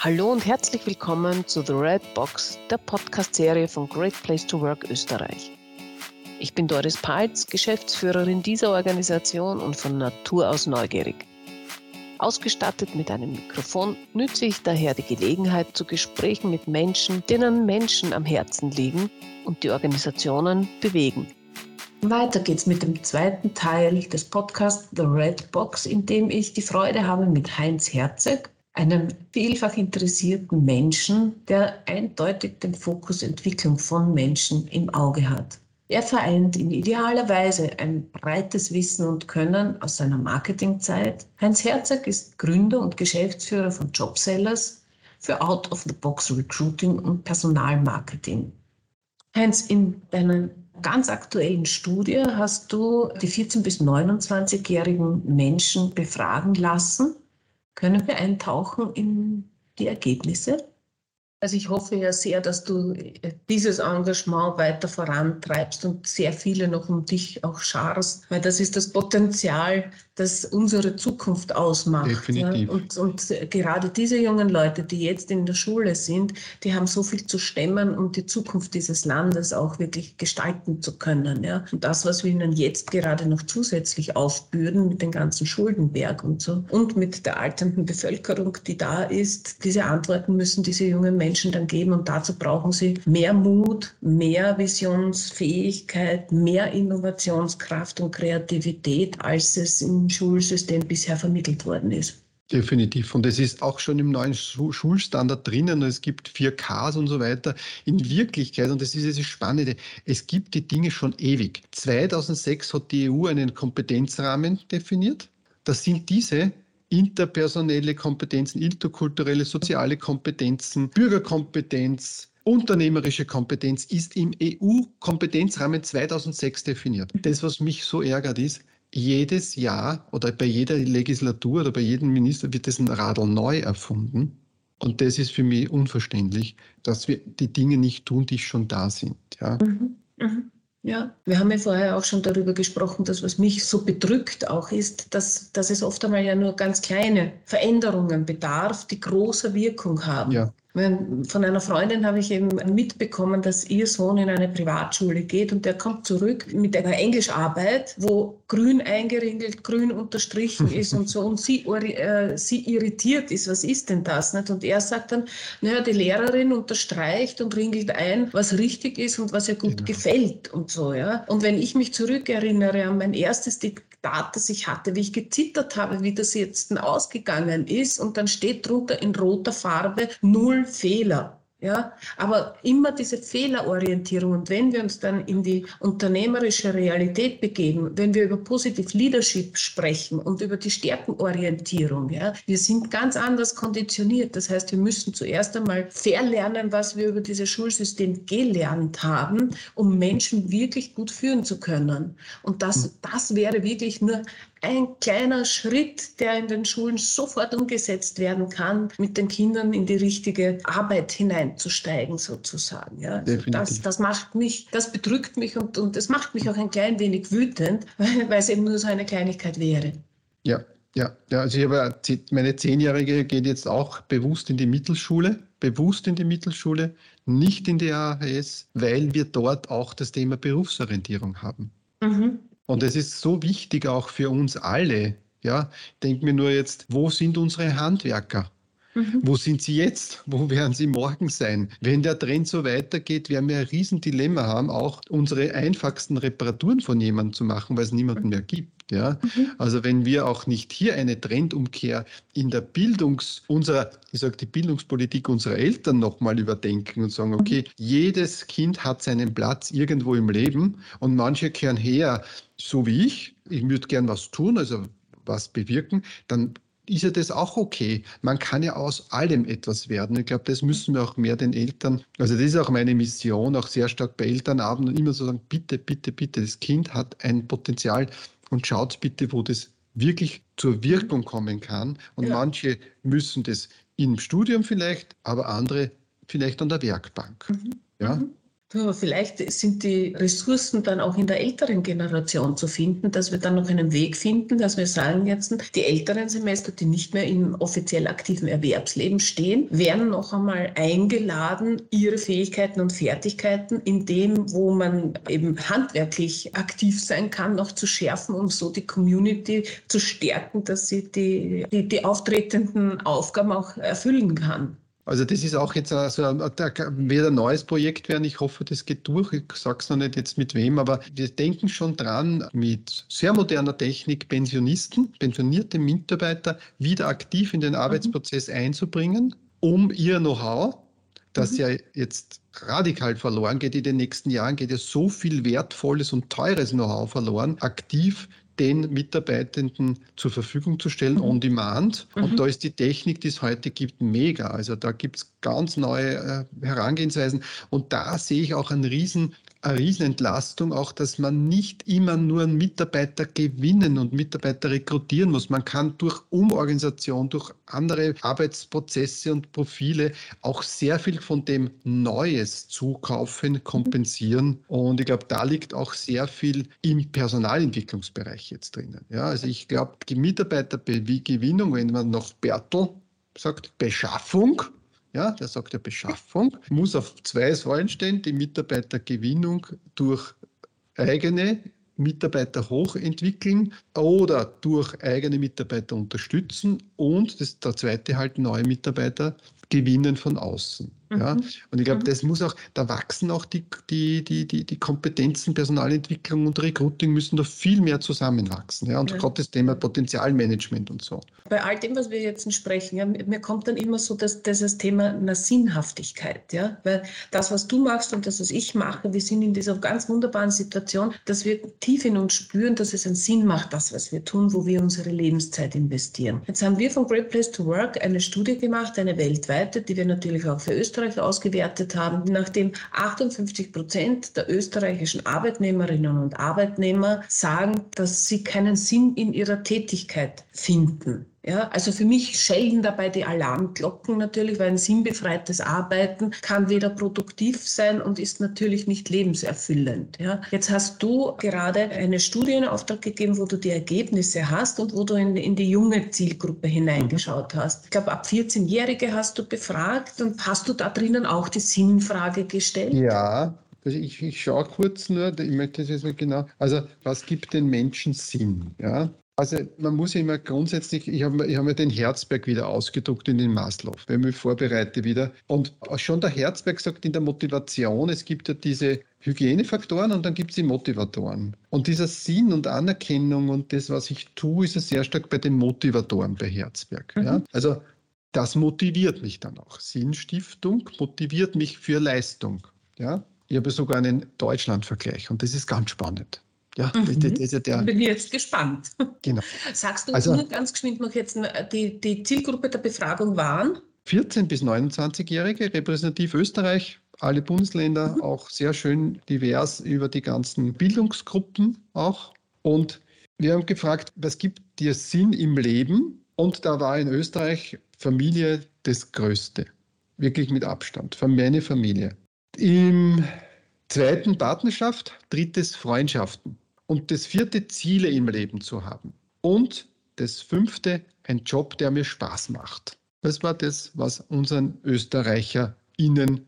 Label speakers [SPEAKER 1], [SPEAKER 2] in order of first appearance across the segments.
[SPEAKER 1] Hallo und herzlich willkommen zu The Red Box, der Podcast-Serie von Great Place to Work Österreich. Ich bin Doris Peitz, Geschäftsführerin dieser Organisation und von Natur aus neugierig. Ausgestattet mit einem Mikrofon nütze ich daher die Gelegenheit zu Gesprächen mit Menschen, denen Menschen am Herzen liegen und die Organisationen bewegen. Weiter geht's mit dem zweiten Teil des Podcasts The Red Box, in dem ich die Freude habe, mit Heinz Herzog, einem vielfach interessierten Menschen, der eindeutig den Fokus Entwicklung von Menschen im Auge hat. Er vereint in idealer Weise ein breites Wissen und Können aus seiner Marketingzeit. Heinz Herzog ist Gründer und Geschäftsführer von Jobsellers für Out-of-the-Box Recruiting und Personalmarketing. Heinz, in deiner ganz aktuellen Studie hast du die 14- bis 29-jährigen Menschen befragen lassen. Können wir eintauchen in die Ergebnisse? Also ich hoffe ja sehr, dass du äh, dieses Engagement weiter vorantreibst und sehr viele noch um dich auch scharst, weil das ist das Potenzial, das unsere Zukunft ausmacht.
[SPEAKER 2] Definitiv.
[SPEAKER 1] Ja? Und, und gerade diese jungen Leute, die jetzt in der Schule sind, die haben so viel zu stemmen, um die Zukunft dieses Landes auch wirklich gestalten zu können. Ja? Und das, was wir ihnen jetzt gerade noch zusätzlich aufbürden mit dem ganzen Schuldenberg und so und mit der alternden Bevölkerung, die da ist, diese Antworten müssen diese jungen Menschen Menschen dann geben. Und dazu brauchen sie mehr Mut, mehr Visionsfähigkeit, mehr Innovationskraft und Kreativität, als es im Schulsystem bisher vermittelt worden ist.
[SPEAKER 2] Definitiv. Und es ist auch schon im neuen Schulstandard drinnen. Es gibt 4Ks und so weiter. In Wirklichkeit, und das ist das Spannende, es gibt die Dinge schon ewig. 2006 hat die EU einen Kompetenzrahmen definiert. Das sind diese interpersonelle Kompetenzen, interkulturelle, soziale Kompetenzen, Bürgerkompetenz, unternehmerische Kompetenz ist im EU-Kompetenzrahmen 2006 definiert. Das, was mich so ärgert, ist, jedes Jahr oder bei jeder Legislatur oder bei jedem Minister wird das Radl neu erfunden. Und das ist für mich unverständlich, dass wir die Dinge nicht tun, die schon da sind. Ja. Mhm.
[SPEAKER 1] Mhm. Ja, wir haben ja vorher auch schon darüber gesprochen, dass was mich so bedrückt auch ist, dass, dass es oft einmal ja nur ganz kleine Veränderungen bedarf, die große Wirkung haben. Ja. Von einer Freundin habe ich eben mitbekommen, dass ihr Sohn in eine Privatschule geht und der kommt zurück mit einer Englischarbeit, wo grün eingeringelt, grün unterstrichen ist und so und sie, äh, sie irritiert ist. Was ist denn das? Nicht? Und er sagt dann, naja, die Lehrerin unterstreicht und ringelt ein, was richtig ist und was ihr gut genau. gefällt und so. Ja? Und wenn ich mich zurückerinnere an mein erstes Diktat, das ich hatte, wie ich gezittert habe, wie das jetzt ausgegangen ist und dann steht drunter in roter Farbe null Fehler. Ja, aber immer diese Fehlerorientierung. Und wenn wir uns dann in die unternehmerische Realität begeben, wenn wir über Positive Leadership sprechen und über die Stärkenorientierung, ja, wir sind ganz anders konditioniert. Das heißt, wir müssen zuerst einmal verlernen, was wir über dieses Schulsystem gelernt haben, um Menschen wirklich gut führen zu können. Und das, hm. das wäre wirklich nur ein kleiner Schritt, der in den Schulen sofort umgesetzt werden kann, mit den Kindern in die richtige Arbeit hineinzusteigen, sozusagen. Ja, also das, das macht mich, das bedrückt mich und, und das macht mich auch ein klein wenig wütend, weil, weil es eben nur so eine Kleinigkeit wäre.
[SPEAKER 2] Ja, ja, ja, also ich habe meine Zehnjährige geht jetzt auch bewusst in die Mittelschule, bewusst in die Mittelschule, nicht in die AHS, weil wir dort auch das Thema Berufsorientierung haben. Mhm. Und es ist so wichtig auch für uns alle. Ja, denken wir nur jetzt, wo sind unsere Handwerker? Mhm. Wo sind sie jetzt? Wo werden sie morgen sein? Wenn der Trend so weitergeht, werden wir ein Riesendilemma haben, auch unsere einfachsten Reparaturen von jemandem zu machen, weil es niemanden mehr gibt. Ja? Mhm. Also wenn wir auch nicht hier eine Trendumkehr in der Bildungs, unserer, ich sage die Bildungspolitik unserer Eltern nochmal überdenken und sagen, okay, mhm. jedes Kind hat seinen Platz irgendwo im Leben und manche kehren her, so wie ich, ich würde gern was tun, also was bewirken, dann ist ja das auch okay. Man kann ja aus allem etwas werden. Ich glaube, das müssen wir auch mehr den Eltern, also das ist auch meine Mission, auch sehr stark bei Elternabenden, immer so sagen, bitte, bitte, bitte, das Kind hat ein Potenzial, und schaut bitte, wo das wirklich zur Wirkung kommen kann. Und ja. manche müssen das im Studium vielleicht, aber andere vielleicht an der Werkbank. Mhm. Ja? Mhm.
[SPEAKER 1] Vielleicht sind die Ressourcen dann auch in der älteren Generation zu finden, dass wir dann noch einen Weg finden, dass wir sagen jetzt, die älteren Semester, die nicht mehr im offiziell aktiven Erwerbsleben stehen, werden noch einmal eingeladen, ihre Fähigkeiten und Fertigkeiten in dem, wo man eben handwerklich aktiv sein kann, noch zu schärfen, um so die Community zu stärken, dass sie die, die, die auftretenden Aufgaben auch erfüllen kann.
[SPEAKER 2] Also das ist auch jetzt also wird ein neues Projekt werden. Ich hoffe, das geht durch. Ich sage es noch nicht jetzt mit wem, aber wir denken schon dran, mit sehr moderner Technik Pensionisten, pensionierte Mitarbeiter wieder aktiv in den mhm. Arbeitsprozess mhm. einzubringen, um ihr Know-how, das mhm. ja jetzt radikal verloren geht in den nächsten Jahren, geht ja so viel wertvolles und teures Know-how verloren, aktiv den Mitarbeitenden zur Verfügung zu stellen, mhm. on demand. Mhm. Und da ist die Technik, die es heute gibt, mega. Also da gibt es ganz neue äh, Herangehensweisen. Und da sehe ich auch einen riesen eine Riesenentlastung, auch dass man nicht immer nur einen Mitarbeiter gewinnen und Mitarbeiter rekrutieren muss. Man kann durch Umorganisation, durch andere Arbeitsprozesse und Profile auch sehr viel von dem Neues zukaufen, kompensieren. Und ich glaube, da liegt auch sehr viel im Personalentwicklungsbereich jetzt drinnen. Ja, also ich glaube, die Mitarbeitergewinnung, wenn man noch Bertel sagt, Beschaffung, ja, der sagt ja Beschaffung, muss auf zwei Säulen stehen, die Mitarbeitergewinnung durch eigene Mitarbeiter hochentwickeln oder durch eigene Mitarbeiter unterstützen und das, der zweite halt neue Mitarbeiter gewinnen von außen. Mhm. Ja? Und ich glaube, mhm. das muss auch, da wachsen auch die, die, die, die, die Kompetenzen, Personalentwicklung und Recruiting müssen da viel mehr zusammenwachsen. Ja? Und ja. gerade das Thema Potenzialmanagement und so.
[SPEAKER 1] Bei all dem, was wir jetzt sprechen, ja, mir kommt dann immer so dass, das Thema einer Sinnhaftigkeit. Ja? Weil das, was du machst und das, was ich mache, wir sind in dieser ganz wunderbaren Situation, dass wir tief in uns spüren, dass es einen Sinn macht, das, was wir tun, wo wir unsere Lebenszeit investieren. Jetzt haben wir von Great Place to Work eine Studie gemacht, eine weltweite, die wir natürlich auch für Österreich Österreich ausgewertet haben, nachdem 58 Prozent der österreichischen Arbeitnehmerinnen und Arbeitnehmer sagen, dass sie keinen Sinn in ihrer Tätigkeit finden. Ja, also für mich schellen dabei die Alarmglocken natürlich, weil ein sinnbefreites Arbeiten kann weder produktiv sein und ist natürlich nicht lebenserfüllend. Ja. Jetzt hast du gerade eine Studie in Auftrag gegeben, wo du die Ergebnisse hast und wo du in, in die junge Zielgruppe hineingeschaut hast. Ich glaube, ab 14-Jährige hast du befragt und hast du da drinnen auch die Sinnfrage gestellt?
[SPEAKER 2] Ja, also ich, ich schaue kurz nur, ich möchte das jetzt mal genau, also was gibt den Menschen Sinn? Ja? Also man muss ja immer grundsätzlich, ich habe ich hab mir den Herzberg wieder ausgedruckt in den Maslow, wenn ich mich vorbereite wieder. Und schon der Herzberg sagt in der Motivation, es gibt ja diese Hygienefaktoren und dann gibt es die Motivatoren. Und dieser Sinn und Anerkennung und das, was ich tue, ist ja sehr stark bei den Motivatoren bei Herzberg. Mhm. Ja? Also das motiviert mich dann auch. Sinnstiftung motiviert mich für Leistung. Ja? Ich habe sogar einen Deutschlandvergleich und das ist ganz spannend.
[SPEAKER 1] Ja, mhm. das, das, der, bin jetzt gespannt. Genau. Sagst du also, nur ganz geschwind noch jetzt, die, die Zielgruppe der Befragung waren?
[SPEAKER 2] 14 bis 29-Jährige, repräsentativ Österreich, alle Bundesländer, mhm. auch sehr schön divers über die ganzen Bildungsgruppen auch. Und wir haben gefragt, was gibt dir Sinn im Leben? Und da war in Österreich Familie das Größte, wirklich mit Abstand, für meine Familie. Im zweiten Partnerschaft, drittes Freundschaften. Und das vierte, Ziele im Leben zu haben. Und das fünfte, ein Job, der mir Spaß macht. Das war das, was unseren ÖsterreicherInnen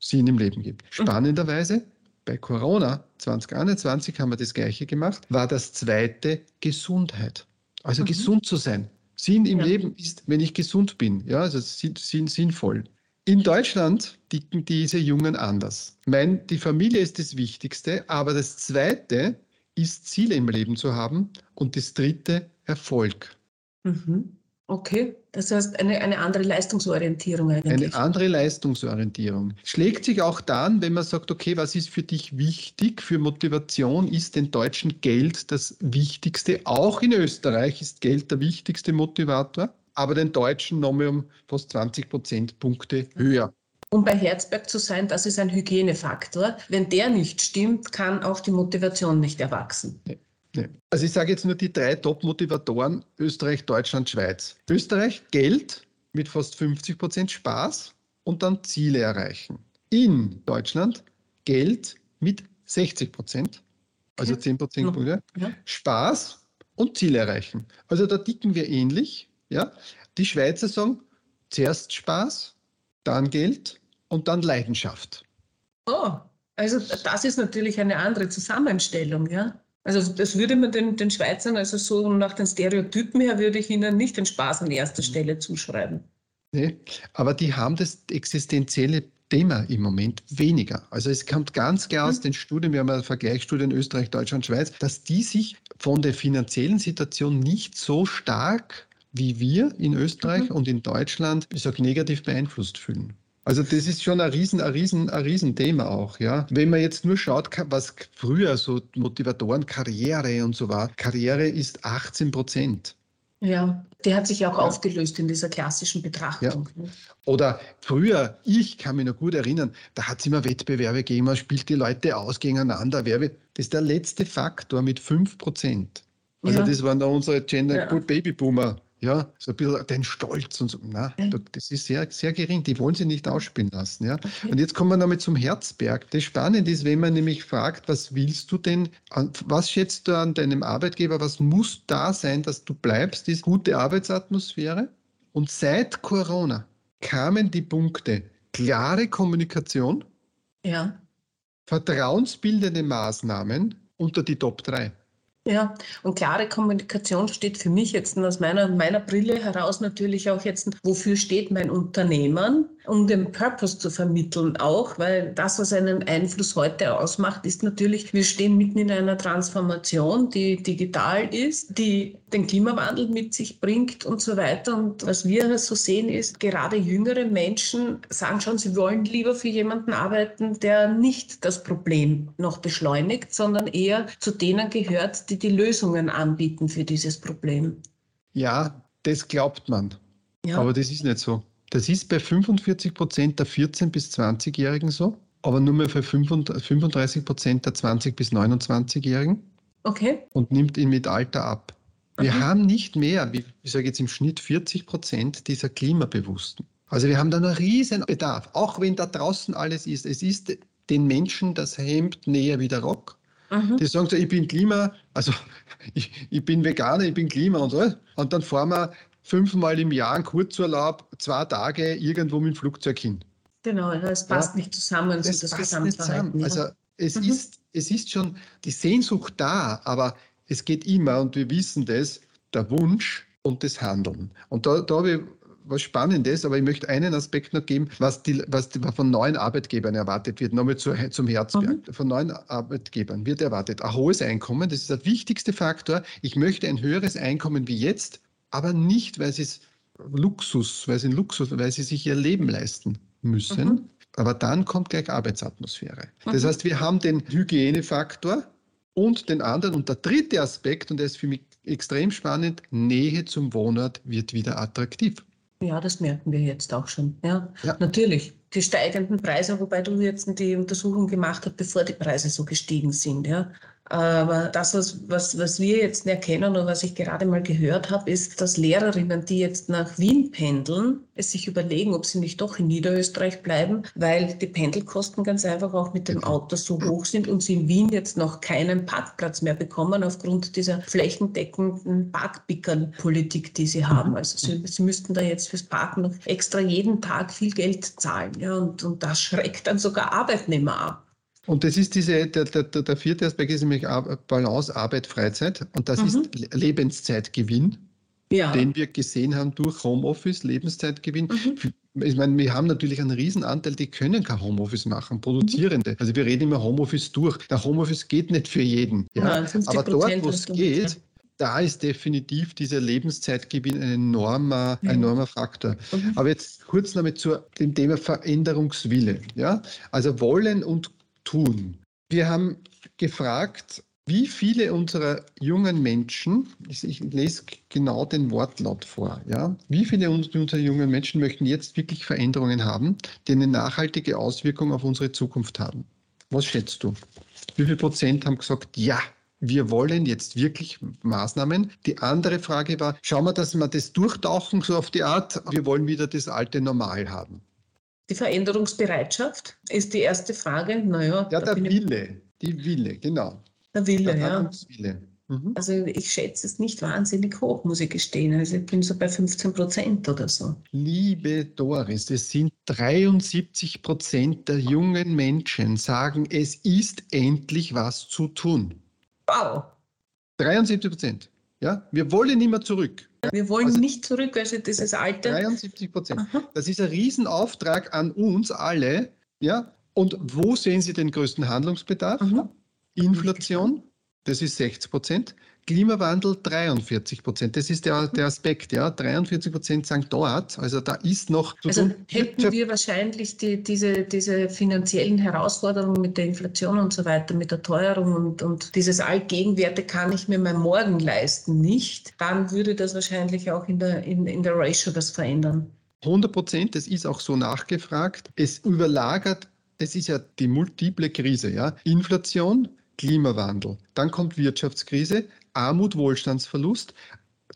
[SPEAKER 2] Sinn im Leben gibt. Mhm. Spannenderweise, bei Corona 2021 haben wir das Gleiche gemacht, war das zweite Gesundheit. Also mhm. gesund zu sein. Sinn im ja. Leben ist, wenn ich gesund bin. Ja, also Sinn, sinnvoll. In Deutschland ticken diese Jungen anders. Mein, die Familie ist das Wichtigste, aber das Zweite ist, Ziele im Leben zu haben und das dritte, Erfolg.
[SPEAKER 1] Mhm. Okay, das heißt eine, eine andere Leistungsorientierung eigentlich.
[SPEAKER 2] Eine andere Leistungsorientierung. Schlägt sich auch dann, wenn man sagt, okay, was ist für dich wichtig? Für Motivation ist den Deutschen Geld das Wichtigste. Auch in Österreich ist Geld der wichtigste Motivator, aber den Deutschen nochmal um fast 20 Prozentpunkte höher.
[SPEAKER 1] Um bei Herzberg zu sein, das ist ein Hygienefaktor. Wenn der nicht stimmt, kann auch die Motivation nicht erwachsen. Nee.
[SPEAKER 2] Nee. Also ich sage jetzt nur die drei Top-Motivatoren Österreich, Deutschland, Schweiz. Österreich Geld mit fast 50 Prozent Spaß und dann Ziele erreichen. In Deutschland Geld mit 60 Prozent, also okay. 10 Prozent ja. Spaß und Ziel erreichen. Also da ticken wir ähnlich. Ja? Die Schweizer sagen zuerst Spaß, dann Geld und dann Leidenschaft.
[SPEAKER 1] Oh, also das ist natürlich eine andere Zusammenstellung, ja. Also das würde man den, den Schweizern, also so nach den Stereotypen her, würde ich ihnen nicht den Spaß an erster Stelle zuschreiben.
[SPEAKER 2] Nee, aber die haben das existenzielle Thema im Moment weniger. Also es kommt ganz klar aus hm. den Studien, wir haben eine Vergleichsstudie in Österreich, Deutschland, Schweiz, dass die sich von der finanziellen Situation nicht so stark wie wir in Österreich mhm. und in Deutschland, ich sage, negativ beeinflusst fühlen. Also das ist schon ein riesen, ein riesen, ein Riesenthema auch, ja. Wenn man jetzt nur schaut, was früher so Motivatoren, Karriere und so war, Karriere ist 18 Prozent.
[SPEAKER 1] Ja, die hat sich auch ja. aufgelöst in dieser klassischen Betrachtung.
[SPEAKER 2] Ja. Oder früher, ich kann mich noch gut erinnern, da hat es immer Wettbewerbe gegeben, man spielt die Leute aus gegeneinander. Das ist der letzte Faktor mit 5 Prozent. Also ja. das waren da unsere Gender ja. Babyboomer ja, so ein bisschen den Stolz und so. Na, das ist sehr, sehr gering. Die wollen sie nicht ausspielen lassen. Ja. Okay. Und jetzt kommen wir damit zum Herzberg. Das Spannende ist, wenn man nämlich fragt, was willst du denn, was schätzt du an deinem Arbeitgeber, was muss da sein, dass du bleibst, ist gute Arbeitsatmosphäre. Und seit Corona kamen die Punkte klare Kommunikation,
[SPEAKER 1] ja.
[SPEAKER 2] vertrauensbildende Maßnahmen unter die Top 3.
[SPEAKER 1] Ja, und klare Kommunikation steht für mich jetzt aus meiner, meiner Brille heraus natürlich auch jetzt, wofür steht mein Unternehmen, um den Purpose zu vermitteln auch, weil das, was einen Einfluss heute ausmacht, ist natürlich, wir stehen mitten in einer Transformation, die digital ist, die den Klimawandel mit sich bringt und so weiter. Und was wir so sehen ist, gerade jüngere Menschen sagen schon, sie wollen lieber für jemanden arbeiten, der nicht das Problem noch beschleunigt, sondern eher zu denen gehört, die die Lösungen anbieten für dieses Problem.
[SPEAKER 2] Ja, das glaubt man. Ja. Aber das ist nicht so. Das ist bei 45 Prozent der 14- bis 20-Jährigen so, aber nur mehr für 35 Prozent der 20- bis 29-Jährigen.
[SPEAKER 1] Okay.
[SPEAKER 2] Und nimmt ihn mit Alter ab. Wir mhm. haben nicht mehr, wie ich sage jetzt im Schnitt 40 Prozent dieser Klimabewussten. Also wir haben da einen riesen Bedarf, auch wenn da draußen alles ist. Es ist den Menschen das Hemd näher wie der Rock. Mhm. Die sagen so, ich bin Klima, also ich, ich, bin Veganer, ich bin Klima und so. Und dann fahren wir fünfmal im Jahr einen Kurzurlaub, zwei Tage irgendwo mit dem Flugzeug hin.
[SPEAKER 1] Genau, es passt ja, nicht zusammen,
[SPEAKER 2] das, das passt nicht zusammen. Also es, mhm. ist, es ist schon die Sehnsucht da, aber es geht immer, und wir wissen das, der Wunsch und das Handeln. Und da, da habe ich was Spannendes, aber ich möchte einen Aspekt noch geben, was, die, was von neuen Arbeitgebern erwartet wird. Nochmal zu, zum Herzberg. Mhm. Von neuen Arbeitgebern wird erwartet ein hohes Einkommen. Das ist der wichtigste Faktor. Ich möchte ein höheres Einkommen wie jetzt, aber nicht, weil sie es Luxus, weil sie Luxus, weil sie sich ihr Leben leisten müssen. Mhm. Aber dann kommt gleich Arbeitsatmosphäre. Mhm. Das heißt, wir haben den Hygienefaktor, und den anderen. Und der dritte Aspekt, und der ist für mich extrem spannend, Nähe zum Wohnort wird wieder attraktiv.
[SPEAKER 1] Ja, das merken wir jetzt auch schon. Ja, ja. natürlich. Die steigenden Preise, wobei du jetzt die Untersuchung gemacht hast, bevor die Preise so gestiegen sind. Ja. Aber das, was, was, was wir jetzt erkennen und was ich gerade mal gehört habe, ist, dass Lehrerinnen, die jetzt nach Wien pendeln, es sich überlegen, ob sie nicht doch in Niederösterreich bleiben, weil die Pendelkosten ganz einfach auch mit dem Auto so hoch sind und sie in Wien jetzt noch keinen Parkplatz mehr bekommen aufgrund dieser flächendeckenden Parkpickerpolitik, die sie haben. Mhm. Also sie, sie müssten da jetzt fürs Parken noch extra jeden Tag viel Geld zahlen. Ja, und, und das schreckt dann sogar Arbeitnehmer ab.
[SPEAKER 2] Und das ist diese, der, der, der vierte Aspekt ist nämlich Balance Arbeit, Freizeit. Und das mhm. ist Lebenszeitgewinn, ja. den wir gesehen haben durch Homeoffice, Lebenszeitgewinn. Mhm. Ich meine, wir haben natürlich einen Riesenanteil, die können kein Homeoffice machen, Produzierende. Mhm. Also wir reden immer Homeoffice durch. Der Homeoffice geht nicht für jeden. Ja? Nein, Aber dort, wo es geht, ja. da ist definitiv dieser Lebenszeitgewinn ein enormer, ein enormer Faktor. Mhm. Aber jetzt kurz noch zu dem Thema Veränderungswille. Ja? Also wollen und tun. Wir haben gefragt, wie viele unserer jungen Menschen, ich lese genau den Wortlaut vor, ja, wie viele unserer jungen Menschen möchten jetzt wirklich Veränderungen haben, die eine nachhaltige Auswirkung auf unsere Zukunft haben? Was schätzt du? Wie viel Prozent haben gesagt, ja, wir wollen jetzt wirklich Maßnahmen. Die andere Frage war, schauen wir, dass wir das durchtauchen, so auf die Art, wir wollen wieder das alte Normal haben.
[SPEAKER 1] Die Veränderungsbereitschaft ist die erste Frage.
[SPEAKER 2] Naja, ja, der Wille, die Wille, genau.
[SPEAKER 1] Der Wille, der ja. Wille. Mhm. Also ich schätze es nicht wahnsinnig hoch, muss ich gestehen. Also ich bin so bei 15 Prozent oder so.
[SPEAKER 2] Liebe Doris, es sind 73 Prozent der jungen Menschen sagen, es ist endlich was zu tun.
[SPEAKER 1] Wow.
[SPEAKER 2] 73 Prozent. Ja, wir wollen nicht mehr zurück.
[SPEAKER 1] Wir wollen also, nicht zurück, also dieses Alter.
[SPEAKER 2] 73 Prozent. Das ist ein Riesenauftrag an uns alle. Ja, und wo sehen Sie den größten Handlungsbedarf? Aha. Inflation, das ist 60 Prozent. Klimawandel 43 Prozent. Das ist der, der Aspekt, ja. 43 Prozent sagen dort. Also da ist noch.
[SPEAKER 1] Also hätten wir wahrscheinlich die, diese, diese finanziellen Herausforderungen mit der Inflation und so weiter, mit der Teuerung und, und dieses Allgegenwerte kann ich mir mein Morgen leisten nicht, dann würde das wahrscheinlich auch in der, in, in der Ratio das verändern.
[SPEAKER 2] 100 Prozent, das ist auch so nachgefragt. Es überlagert, es ist ja die multiple Krise, ja. Inflation, Klimawandel. Dann kommt Wirtschaftskrise, Armut, Wohlstandsverlust,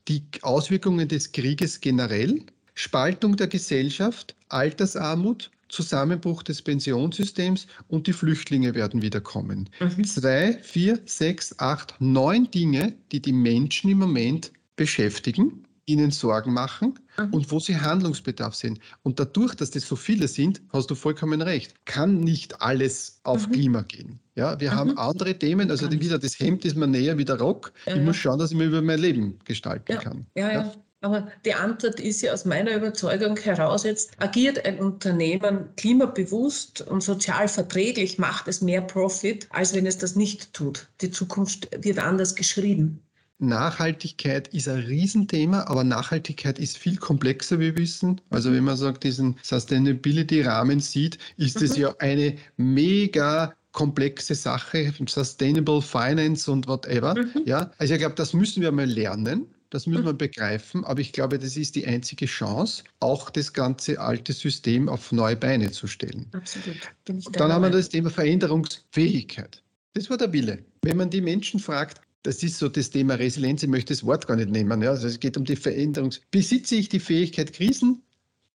[SPEAKER 2] die Auswirkungen des Krieges generell, Spaltung der Gesellschaft, Altersarmut, Zusammenbruch des Pensionssystems und die Flüchtlinge werden wieder kommen. Mhm. Zwei, vier, sechs, acht, neun Dinge, die die Menschen im Moment beschäftigen ihnen Sorgen machen mhm. und wo sie Handlungsbedarf sehen. Und dadurch, dass das so viele sind, hast du vollkommen recht, kann nicht alles auf mhm. Klima gehen. Ja, wir mhm. haben andere Themen, also wieder das Hemd ist mir näher wie der Rock. Ja, ich muss schauen, dass ich mir über mein Leben gestalten
[SPEAKER 1] ja.
[SPEAKER 2] kann.
[SPEAKER 1] ja. ja. Aber die Antwort ist ja aus meiner Überzeugung heraus jetzt, agiert ein Unternehmen klimabewusst und sozial verträglich, macht es mehr Profit, als wenn es das nicht tut. Die Zukunft wird anders geschrieben.
[SPEAKER 2] Nachhaltigkeit ist ein Riesenthema, aber Nachhaltigkeit ist viel komplexer, wie wir wissen. Also wenn man sagt, diesen Sustainability-Rahmen sieht, ist es mhm. ja eine mega komplexe Sache, Sustainable Finance und whatever. Mhm. Ja, also ich glaube, das müssen wir mal lernen. Das müssen wir mhm. begreifen, aber ich glaube, das ist die einzige Chance, auch das ganze alte System auf neue Beine zu stellen. Absolut. Dann haben wir das Thema Veränderungsfähigkeit. Das war der Wille. Wenn man die Menschen fragt, das ist so das Thema Resilienz. Ich möchte das Wort gar nicht nehmen. Ja. Also es geht um die Veränderung. Besitze ich die Fähigkeit, Krisen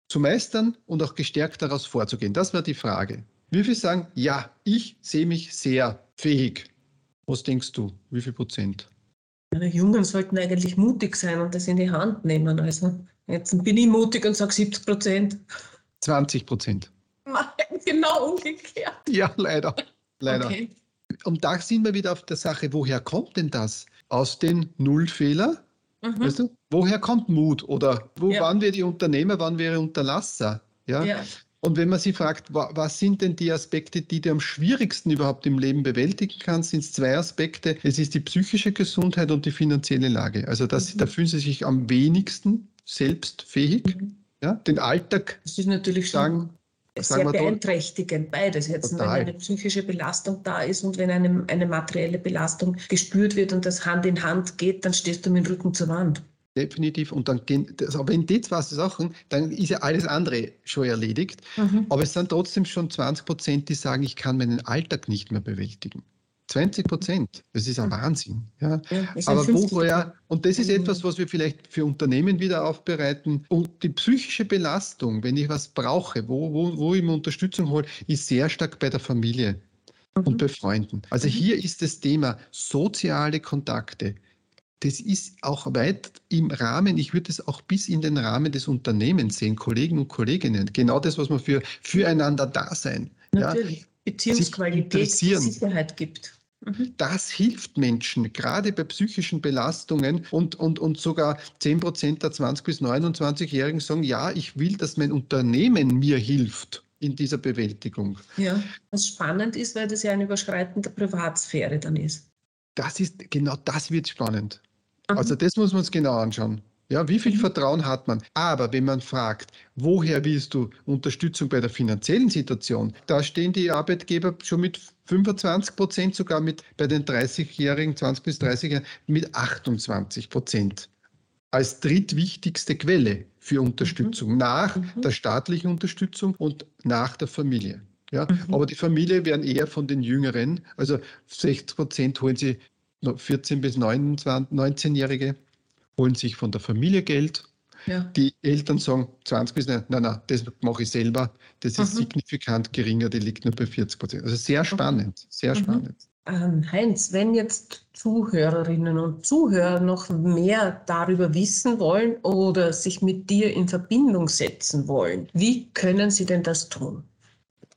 [SPEAKER 2] zu meistern und auch gestärkt daraus vorzugehen? Das war die Frage. Wie viele sagen, ja, ich sehe mich sehr fähig. Was denkst du? Wie viel Prozent?
[SPEAKER 1] Die Jungen sollten eigentlich mutig sein und das in die Hand nehmen. Also jetzt bin ich mutig und sage 70 Prozent.
[SPEAKER 2] 20 Prozent.
[SPEAKER 1] Genau umgekehrt.
[SPEAKER 2] Ja, leider. Leider. Okay und da sind wir wieder auf der Sache, woher kommt denn das? Aus den Nullfehler? Mhm. Weißt du? Woher kommt Mut? Oder wo ja. waren wir die Unternehmer, waren wir Unterlasser? Ja? ja. Und wenn man sie fragt, was sind denn die Aspekte, die du am schwierigsten überhaupt im Leben bewältigen kannst, sind es zwei Aspekte. Es ist die psychische Gesundheit und die finanzielle Lage. Also das, mhm. da fühlen sie sich am wenigsten selbstfähig. Mhm. Ja, den Alltag
[SPEAKER 1] das ist natürlich sagen, sehr beeinträchtigend, beides. Jetzt, wenn eine psychische Belastung da ist und wenn eine, eine materielle Belastung gespürt wird und das Hand in Hand geht, dann stehst du mit dem Rücken zur Wand.
[SPEAKER 2] Definitiv. Und dann gehen, also wenn die zwei Sachen, dann ist ja alles andere schon erledigt. Mhm. Aber es sind trotzdem schon 20 Prozent, die sagen, ich kann meinen Alltag nicht mehr bewältigen. 20 Prozent. Das ist ein Wahnsinn. Ja. ja Aber woher, und das ist etwas, was wir vielleicht für Unternehmen wieder aufbereiten. Und die psychische Belastung, wenn ich was brauche, wo, wo, wo ich mir Unterstützung hole, ist sehr stark bei der Familie mhm. und bei Freunden. Also mhm. hier ist das Thema soziale Kontakte. Das ist auch weit im Rahmen, ich würde es auch bis in den Rahmen des Unternehmens sehen, Kollegen und Kolleginnen. Genau das, was man für füreinander da sein.
[SPEAKER 1] Natürlich. Ja, Beziehungsqualität, Sicherheit gibt.
[SPEAKER 2] Mhm. Das hilft Menschen, gerade bei psychischen Belastungen und, und, und sogar 10 Prozent der 20- bis 29-Jährigen sagen, ja, ich will, dass mein Unternehmen mir hilft in dieser Bewältigung.
[SPEAKER 1] Ja, was spannend ist, weil das ja ein Überschreiten der Privatsphäre dann ist.
[SPEAKER 2] Das ist, genau das wird spannend. Mhm. Also das muss man uns genau anschauen. Ja, wie viel mhm. Vertrauen hat man? Aber wenn man fragt, woher willst du Unterstützung bei der finanziellen Situation, da stehen die Arbeitgeber schon mit 25 Prozent, sogar mit bei den 30-Jährigen, 20 bis 30-Jährigen, mit 28 Prozent als drittwichtigste Quelle für Unterstützung, mhm. nach mhm. der staatlichen Unterstützung und nach der Familie. Ja, mhm. Aber die Familie werden eher von den Jüngeren, also 60 Prozent holen sie 14 bis 19-Jährige holen sich von der Familie Geld Ja. Die Eltern sagen 20 bis nein, nein, nein, das mache ich selber. Das ist mhm. signifikant geringer, die liegt nur bei 40 Prozent. Also sehr spannend, sehr mhm. spannend.
[SPEAKER 1] Ähm, Heinz, wenn jetzt Zuhörerinnen und Zuhörer noch mehr darüber wissen wollen oder sich mit dir in Verbindung setzen wollen, wie können sie denn das tun?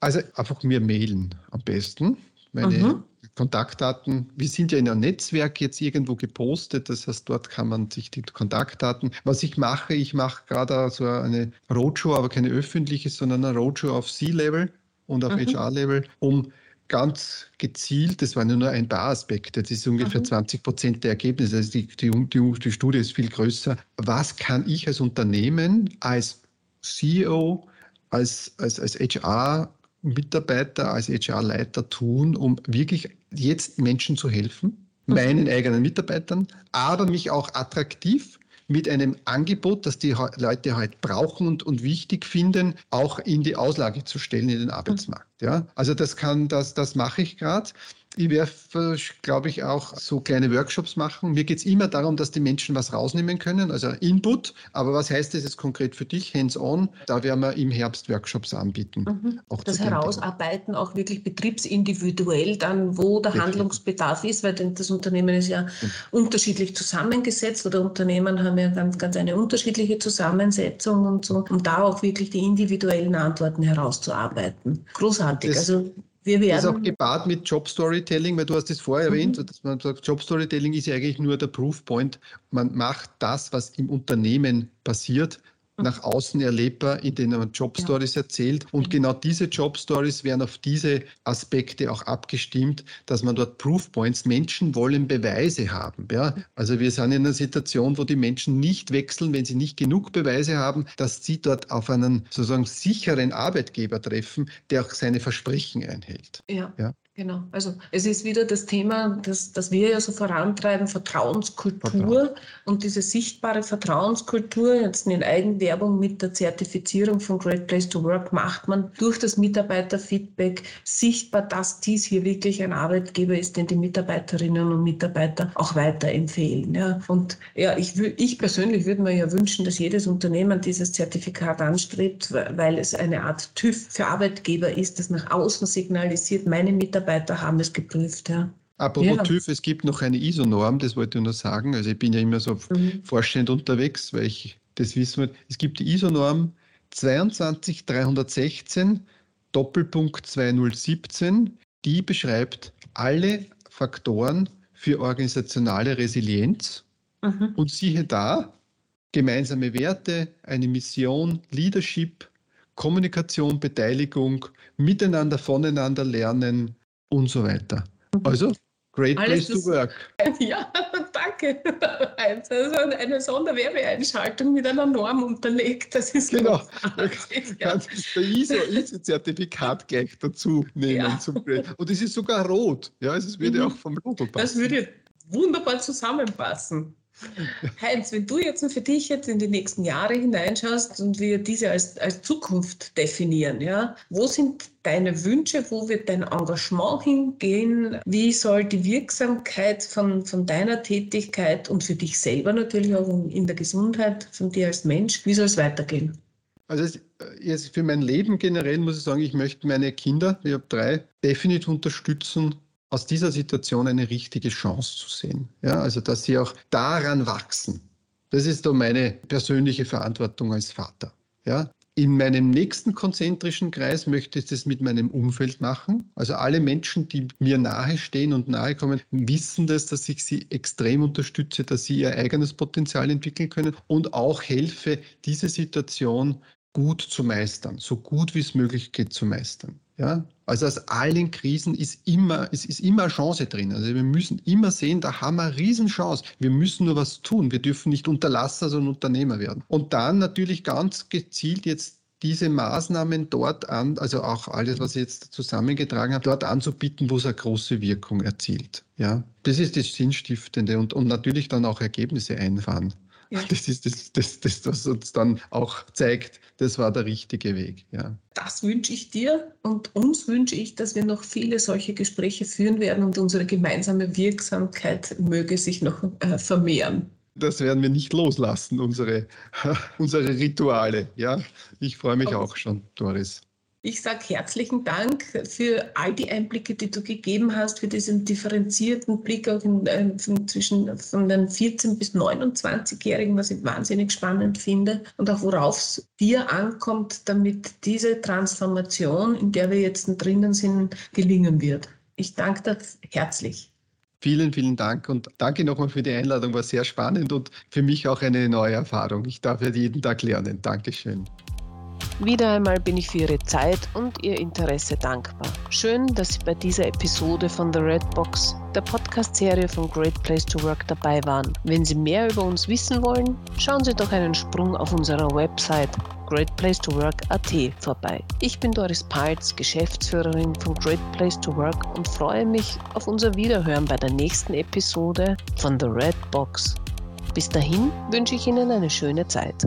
[SPEAKER 2] Also einfach mir mailen am besten. Meine mhm. Kontaktdaten, wir sind ja in einem Netzwerk jetzt irgendwo gepostet, das heißt, dort kann man sich die Kontaktdaten. Was ich mache, ich mache gerade so eine Roadshow, aber keine öffentliche, sondern eine Roadshow auf C-Level und auf mhm. HR-Level, um ganz gezielt, das waren nur ein paar Aspekte, das ist ungefähr mhm. 20 Prozent der Ergebnisse, also die, die, die, die Studie ist viel größer. Was kann ich als Unternehmen, als CEO, als, als, als HR-Mitarbeiter, als HR-Leiter tun, um wirklich jetzt Menschen zu helfen, mhm. meinen eigenen Mitarbeitern, aber mich auch attraktiv mit einem Angebot, das die Leute halt brauchen und, und wichtig finden, auch in die Auslage zu stellen in den Arbeitsmarkt. Ja? Also das kann, das, das mache ich gerade. Ich werde, glaube ich, auch so kleine Workshops machen. Mir geht es immer darum, dass die Menschen was rausnehmen können, also Input. Aber was heißt das jetzt konkret für dich, hands-on? Da werden wir im Herbst Workshops anbieten.
[SPEAKER 1] Mhm. Auch das Herausarbeiten auch wirklich betriebsindividuell dann, wo der Definitiv. Handlungsbedarf ist, weil das Unternehmen ist ja mhm. unterschiedlich zusammengesetzt oder Unternehmen haben ja ganz, ganz eine unterschiedliche Zusammensetzung und so, um da auch wirklich die individuellen Antworten herauszuarbeiten. Großartig. Das, also
[SPEAKER 2] wir werden das ist auch gepaart mit Job Storytelling, weil du hast es vorher mhm. erwähnt, dass man sagt, Job Storytelling ist ja eigentlich nur der Proofpoint. Man macht das, was im Unternehmen passiert, nach außen erlebbar, in denen man Jobstories ja. erzählt. Und genau diese Jobstories werden auf diese Aspekte auch abgestimmt, dass man dort Proofpoints, Menschen wollen Beweise haben. Ja? Also wir sind in einer Situation, wo die Menschen nicht wechseln, wenn sie nicht genug Beweise haben, dass sie dort auf einen sozusagen sicheren Arbeitgeber treffen, der auch seine Versprechen einhält.
[SPEAKER 1] Ja. ja? Genau, also es ist wieder das Thema, das, das wir ja so vorantreiben, Vertrauenskultur Vertrauen. und diese sichtbare Vertrauenskultur, jetzt in Eigenwerbung mit der Zertifizierung von Great Place to Work, macht man durch das Mitarbeiterfeedback sichtbar, dass dies hier wirklich ein Arbeitgeber ist, den die Mitarbeiterinnen und Mitarbeiter auch weiterempfehlen. Ja. Und ja, ich, ich persönlich würde mir ja wünschen, dass jedes Unternehmen dieses Zertifikat anstrebt, weil es eine Art TÜV für Arbeitgeber ist, das nach außen signalisiert, meine Mitarbeiter Mitarbeiter haben es geprüft. Ja.
[SPEAKER 2] Apropos ja. TÜV, es gibt noch eine ISO-Norm, das wollte ich nur sagen. Also ich bin ja immer so mhm. forschend unterwegs, weil ich das wissen will. Es gibt die ISO-Norm 22316 Doppelpunkt 2017, die beschreibt alle Faktoren für organisationale Resilienz. Mhm. Und siehe da, gemeinsame Werte, eine Mission, Leadership, Kommunikation, Beteiligung, miteinander, voneinander lernen, und so weiter. Also, great Alles place to work.
[SPEAKER 1] Ja, danke. Also eine Sonderwerbeeinschaltung mit einer Norm unterlegt, das ist
[SPEAKER 2] Genau. Kannst ja. der ISO-Zertifikat gleich dazu nehmen. Ja. Und es ist sogar rot. Ja, es würde mhm. auch vom Logo passen.
[SPEAKER 1] Das würde wunderbar zusammenpassen. Heinz, wenn du jetzt für dich jetzt in die nächsten Jahre hineinschaust und wir diese als, als Zukunft definieren, ja, wo sind deine Wünsche, wo wird dein Engagement hingehen? Wie soll die Wirksamkeit von, von deiner Tätigkeit und für dich selber natürlich auch in der Gesundheit von dir als Mensch, wie soll es weitergehen?
[SPEAKER 2] Also jetzt für mein Leben generell muss ich sagen, ich möchte meine Kinder, ich habe drei, definitiv unterstützen, aus dieser Situation eine richtige Chance zu sehen. Ja, also dass sie auch daran wachsen. Das ist doch meine persönliche Verantwortung als Vater. Ja, in meinem nächsten konzentrischen Kreis möchte ich das mit meinem Umfeld machen. Also alle Menschen, die mir nahe stehen und nahe kommen, wissen das, dass ich sie extrem unterstütze, dass sie ihr eigenes Potenzial entwickeln können und auch helfe, diese Situation gut zu meistern, so gut wie es möglich geht zu meistern. Ja? Also aus allen Krisen ist immer, es ist immer Chance drin. Also wir müssen immer sehen, da haben wir eine Riesenchance. Wir müssen nur was tun. Wir dürfen nicht Unterlasser, sondern Unternehmer werden. Und dann natürlich ganz gezielt jetzt diese Maßnahmen dort an, also auch alles, was ich jetzt zusammengetragen habe, dort anzubieten, wo es eine große Wirkung erzielt. Ja, das ist das Sinnstiftende und, und natürlich dann auch Ergebnisse einfahren. Ja. Das ist das, das, das, was uns dann auch zeigt, das war der richtige Weg. Ja.
[SPEAKER 1] Das wünsche ich dir und uns wünsche ich, dass wir noch viele solche Gespräche führen werden und unsere gemeinsame Wirksamkeit möge sich noch äh, vermehren.
[SPEAKER 2] das werden wir nicht loslassen, unsere, unsere Rituale. Ja, ich freue mich auch schon, Doris.
[SPEAKER 3] Ich sage herzlichen Dank für all die Einblicke, die du gegeben hast, für diesen differenzierten Blick auch in, äh, zwischen von den 14 bis 29-Jährigen, was ich wahnsinnig spannend finde und auch worauf es dir ankommt, damit diese Transformation, in der wir jetzt drinnen sind, gelingen wird. Ich danke dir herzlich.
[SPEAKER 2] Vielen, vielen Dank und danke nochmal für die Einladung. War sehr spannend und für mich auch eine neue Erfahrung. Ich darf ja jeden Tag lernen. Dankeschön.
[SPEAKER 1] Wieder einmal bin ich für Ihre Zeit und Ihr Interesse dankbar. Schön, dass Sie bei dieser Episode von The Red Box, der Podcast-Serie von Great Place to Work, dabei waren. Wenn Sie mehr über uns wissen wollen, schauen Sie doch einen Sprung auf unserer Website greatplacetowork.at vorbei. Ich bin Doris Paltz, Geschäftsführerin von Great Place to Work und freue mich auf unser Wiederhören bei der nächsten Episode von The Red Box. Bis dahin wünsche ich Ihnen eine schöne Zeit.